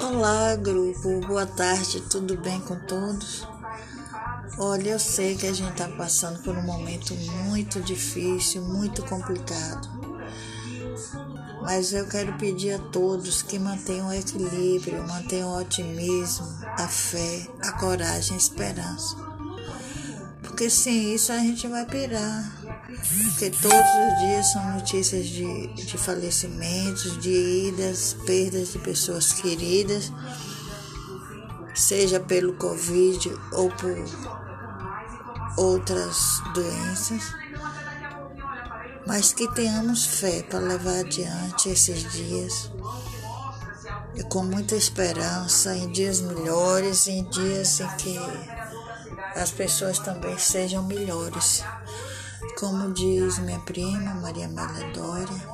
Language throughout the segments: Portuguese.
Olá, grupo. Boa tarde. Tudo bem com todos? Olha, eu sei que a gente está passando por um momento muito difícil, muito complicado. Mas eu quero pedir a todos que mantenham o equilíbrio, mantenham o otimismo, a fé, a coragem, a esperança. Porque sem isso a gente vai pirar porque todos os dias são notícias de, de falecimentos, de idas, perdas de pessoas queridas, seja pelo Covid ou por outras doenças, mas que tenhamos fé para levar adiante esses dias e com muita esperança em dias melhores, em dias em que as pessoas também sejam melhores. Como diz minha prima Maria Amélia Dória,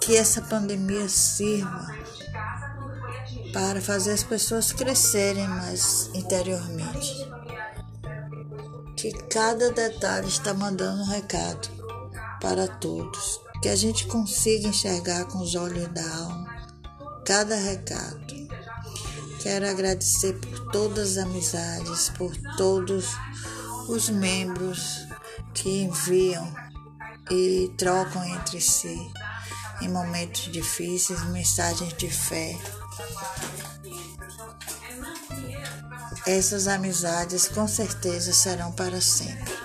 que essa pandemia sirva para fazer as pessoas crescerem mais interiormente. Que cada detalhe está mandando um recado para todos. Que a gente consiga enxergar com os olhos da alma cada recado. Quero agradecer por todas as amizades, por todos os membros que enviam e trocam entre si em momentos difíceis mensagens de fé. Essas amizades com certeza serão para sempre.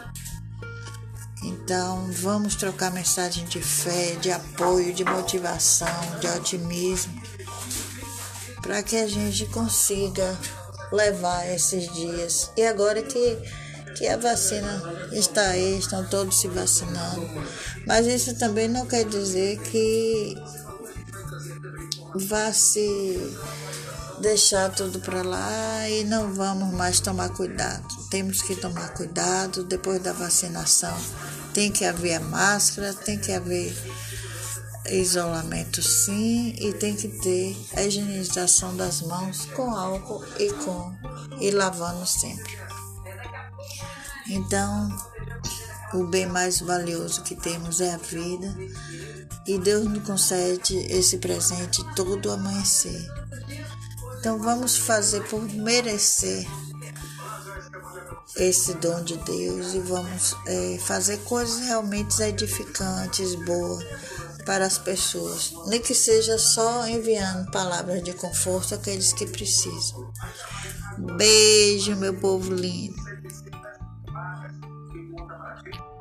Então, vamos trocar mensagem de fé, de apoio, de motivação, de otimismo, para que a gente consiga levar esses dias. E agora que que a vacina está aí, estão todos se vacinando. Mas isso também não quer dizer que vá se deixar tudo para lá e não vamos mais tomar cuidado. Temos que tomar cuidado depois da vacinação. Tem que haver máscara, tem que haver isolamento sim e tem que ter a higienização das mãos com álcool e com e lavando sempre. Então, o bem mais valioso que temos é a vida e Deus nos concede esse presente todo amanhecer. Então, vamos fazer por merecer esse dom de Deus e vamos é, fazer coisas realmente edificantes, boas para as pessoas, nem que seja só enviando palavras de conforto àqueles que precisam. Beijo, meu povo lindo. Montag als, Montag als